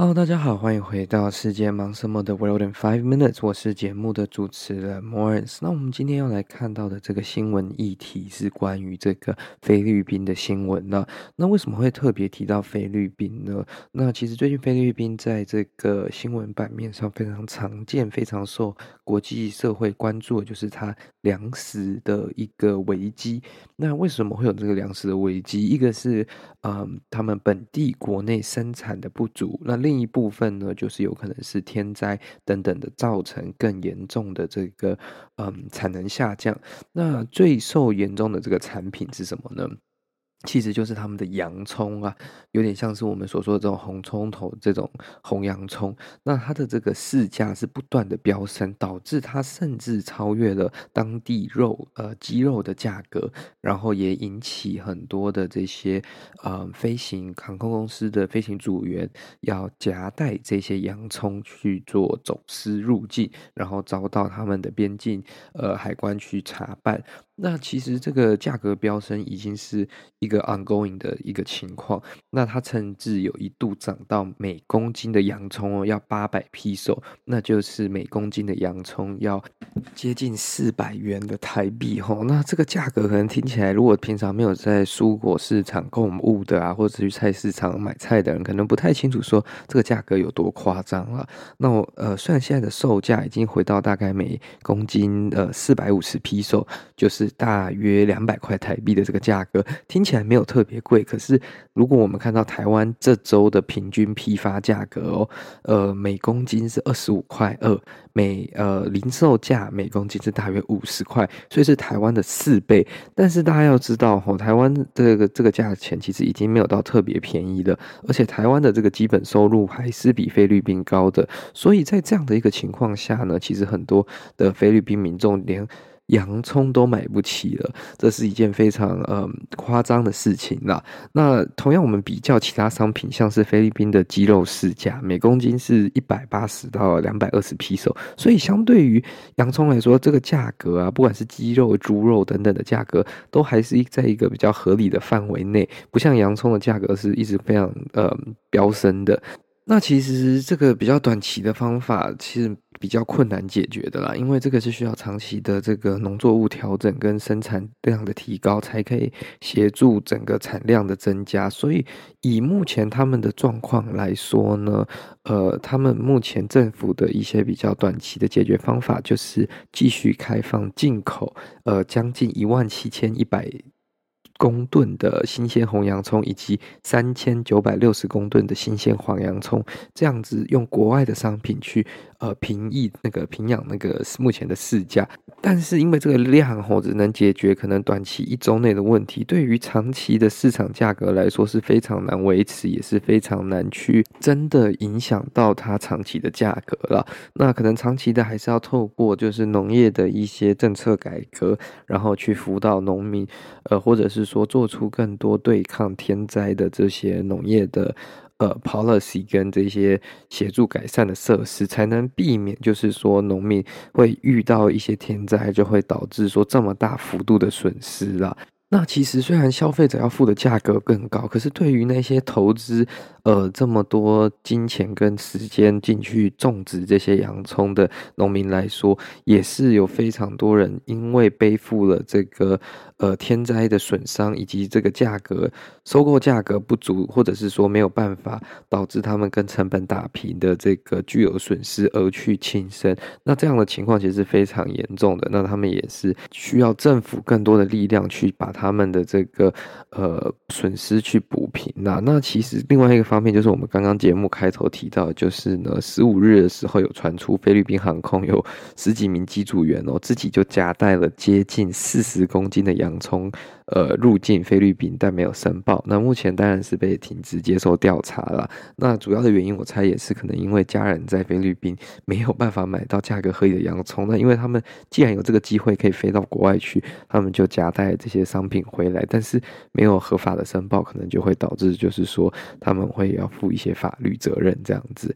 Hello，大家好，欢迎回到世界忙什么的 World in Five Minutes，我是节目的主持人 Morris。那我们今天要来看到的这个新闻议题是关于这个菲律宾的新闻呢。那为什么会特别提到菲律宾呢？那其实最近菲律宾在这个新闻版面上非常常见，非常受国际社会关注的就是它粮食的一个危机。那为什么会有这个粮食的危机？一个是嗯，他们本地国内生产的不足，那另另一部分呢，就是有可能是天灾等等的造成更严重的这个嗯产能下降。那最受严重的这个产品是什么呢？其实就是他们的洋葱啊，有点像是我们所说的这种红葱头这种红洋葱。那它的这个市价是不断的飙升，导致它甚至超越了当地肉呃鸡肉的价格，然后也引起很多的这些呃飞行航空公司的飞行组员要夹带这些洋葱去做走私入境，然后遭到他们的边境呃海关去查办。那其实这个价格飙升已经是一个 ongoing 的一个情况。那它甚至有一度涨到每公斤的洋葱哦要八百披索，那就是每公斤的洋葱要接近四百元的台币吼。那这个价格可能听起来，如果平常没有在蔬果市场购物的啊，或者去菜市场买菜的人，可能不太清楚说这个价格有多夸张了。那我呃，虽然现在的售价已经回到大概每公斤呃四百五十披索，大约两百块台币的这个价格听起来没有特别贵，可是如果我们看到台湾这周的平均批发价格哦，呃，每公斤是二十五块二，每呃零售价每公斤是大约五十块，所以是台湾的四倍。但是大家要知道哦，台湾这个这个价钱其实已经没有到特别便宜了，而且台湾的这个基本收入还是比菲律宾高的，所以在这样的一个情况下呢，其实很多的菲律宾民众连洋葱都买不起了，这是一件非常嗯夸张的事情啦。那同样，我们比较其他商品，像是菲律宾的鸡肉市价，每公斤是一百八十到两百二十披索，所以相对于洋葱来说，这个价格啊，不管是鸡肉、猪肉等等的价格，都还是在一个比较合理的范围内，不像洋葱的价格是一直非常呃飙升的。那其实这个比较短期的方法，其实比较困难解决的啦，因为这个是需要长期的这个农作物调整跟生产量的提高，才可以协助整个产量的增加。所以以目前他们的状况来说呢，呃，他们目前政府的一些比较短期的解决方法，就是继续开放进口，呃，将近一万七千一百。公吨的新鲜红洋葱以及三千九百六十公吨的新鲜黄洋葱，这样子用国外的商品去呃平抑那个平养那个目前的市价，但是因为这个量吼只能解决可能短期一周内的问题，对于长期的市场价格来说是非常难维持，也是非常难去真的影响到它长期的价格了。那可能长期的还是要透过就是农业的一些政策改革，然后去辅导农民，呃或者是。说做出更多对抗天灾的这些农业的呃 policy 跟这些协助改善的设施，才能避免就是说农民会遇到一些天灾，就会导致说这么大幅度的损失了。那其实虽然消费者要付的价格更高，可是对于那些投资呃这么多金钱跟时间进去种植这些洋葱的农民来说，也是有非常多人因为背负了这个呃天灾的损伤，以及这个价格收购价格不足，或者是说没有办法导致他们跟成本打平的这个巨额损失而去轻生。那这样的情况其实是非常严重的。那他们也是需要政府更多的力量去把。他们的这个呃损失去补平那。那其实另外一个方面就是我们刚刚节目开头提到，就是呢十五日的时候有传出菲律宾航空有十几名机组员哦，自己就夹带了接近四十公斤的洋葱。呃，入境菲律宾但没有申报，那目前当然是被停职接受调查了。那主要的原因，我猜也是可能因为家人在菲律宾没有办法买到价格合理的洋葱。那因为他们既然有这个机会可以飞到国外去，他们就夹带这些商品回来，但是没有合法的申报，可能就会导致就是说他们会要负一些法律责任这样子。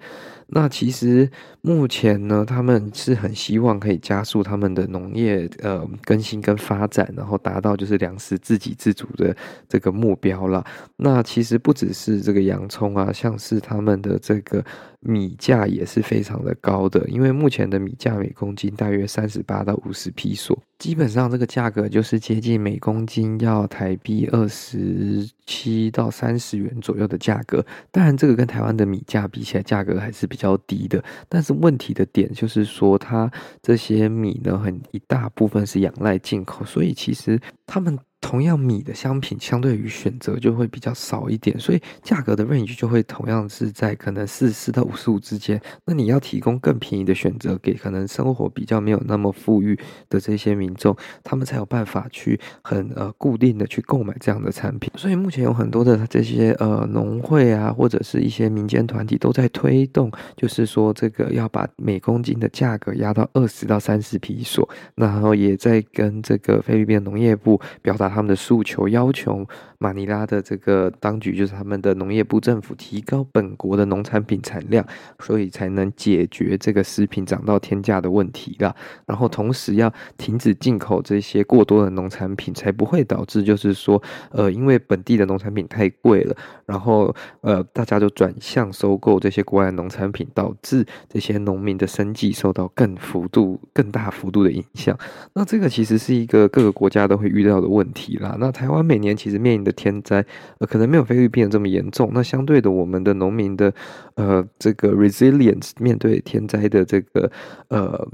那其实目前呢，他们是很希望可以加速他们的农业呃更新跟发展，然后达到就是粮食自给自足的这个目标了。那其实不只是这个洋葱啊，像是他们的这个。米价也是非常的高的，因为目前的米价每公斤大约三十八到五十披索，基本上这个价格就是接近每公斤要台币二十七到三十元左右的价格。当然，这个跟台湾的米价比起来，价格还是比较低的。但是问题的点就是说，它这些米呢，很一大部分是仰赖进口，所以其实他们。同样米的商品，相对于选择就会比较少一点，所以价格的 range 就会同样是在可能四十到五十五之间。那你要提供更便宜的选择给可能生活比较没有那么富裕的这些民众，他们才有办法去很呃固定的去购买这样的产品。所以目前有很多的这些呃农会啊，或者是一些民间团体都在推动，就是说这个要把每公斤的价格压到二十到三十皮索，然后也在跟这个菲律宾农业部表达。他们的诉求要求马尼拉的这个当局，就是他们的农业部政府，提高本国的农产品产量，所以才能解决这个食品涨到天价的问题啦。然后同时要停止进口这些过多的农产品，才不会导致就是说，呃，因为本地的农产品太贵了，然后呃，大家就转向收购这些国外的农产品，导致这些农民的生计受到更幅度、更大幅度的影响。那这个其实是一个各个国家都会遇到的问题。题啦，那台湾每年其实面临的天灾，呃，可能没有菲律宾这么严重。那相对的，我们的农民的，呃，这个 resilience 面对天灾的这个，呃，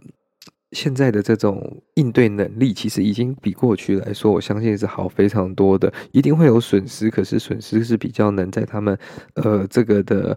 现在的这种应对能力，其实已经比过去来说，我相信是好非常多的。一定会有损失，可是损失是比较能在他们，呃，这个的。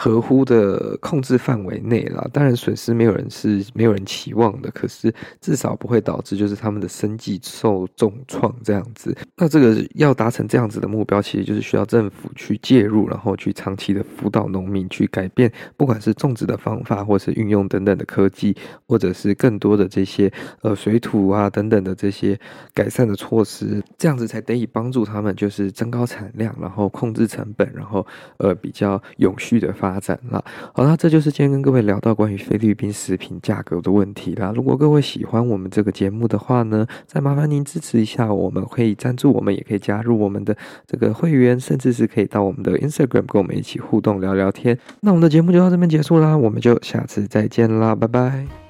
合乎的控制范围内啦，当然损失没有人是没有人期望的，可是至少不会导致就是他们的生计受重创这样子。那这个要达成这样子的目标，其实就是需要政府去介入，然后去长期的辅导农民去改变，不管是种植的方法，或是运用等等的科技，或者是更多的这些呃水土啊等等的这些改善的措施，这样子才得以帮助他们就是增高产量，然后控制成本，然后呃比较永续的发发展了，好那，这就是今天跟各位聊到关于菲律宾食品价格的问题啦。如果各位喜欢我们这个节目的话呢，再麻烦您支持一下，我们可以赞助我们，也可以加入我们的这个会员，甚至是可以到我们的 Instagram 跟我们一起互动聊聊天。那我们的节目就到这边结束啦，我们就下次再见啦，拜拜。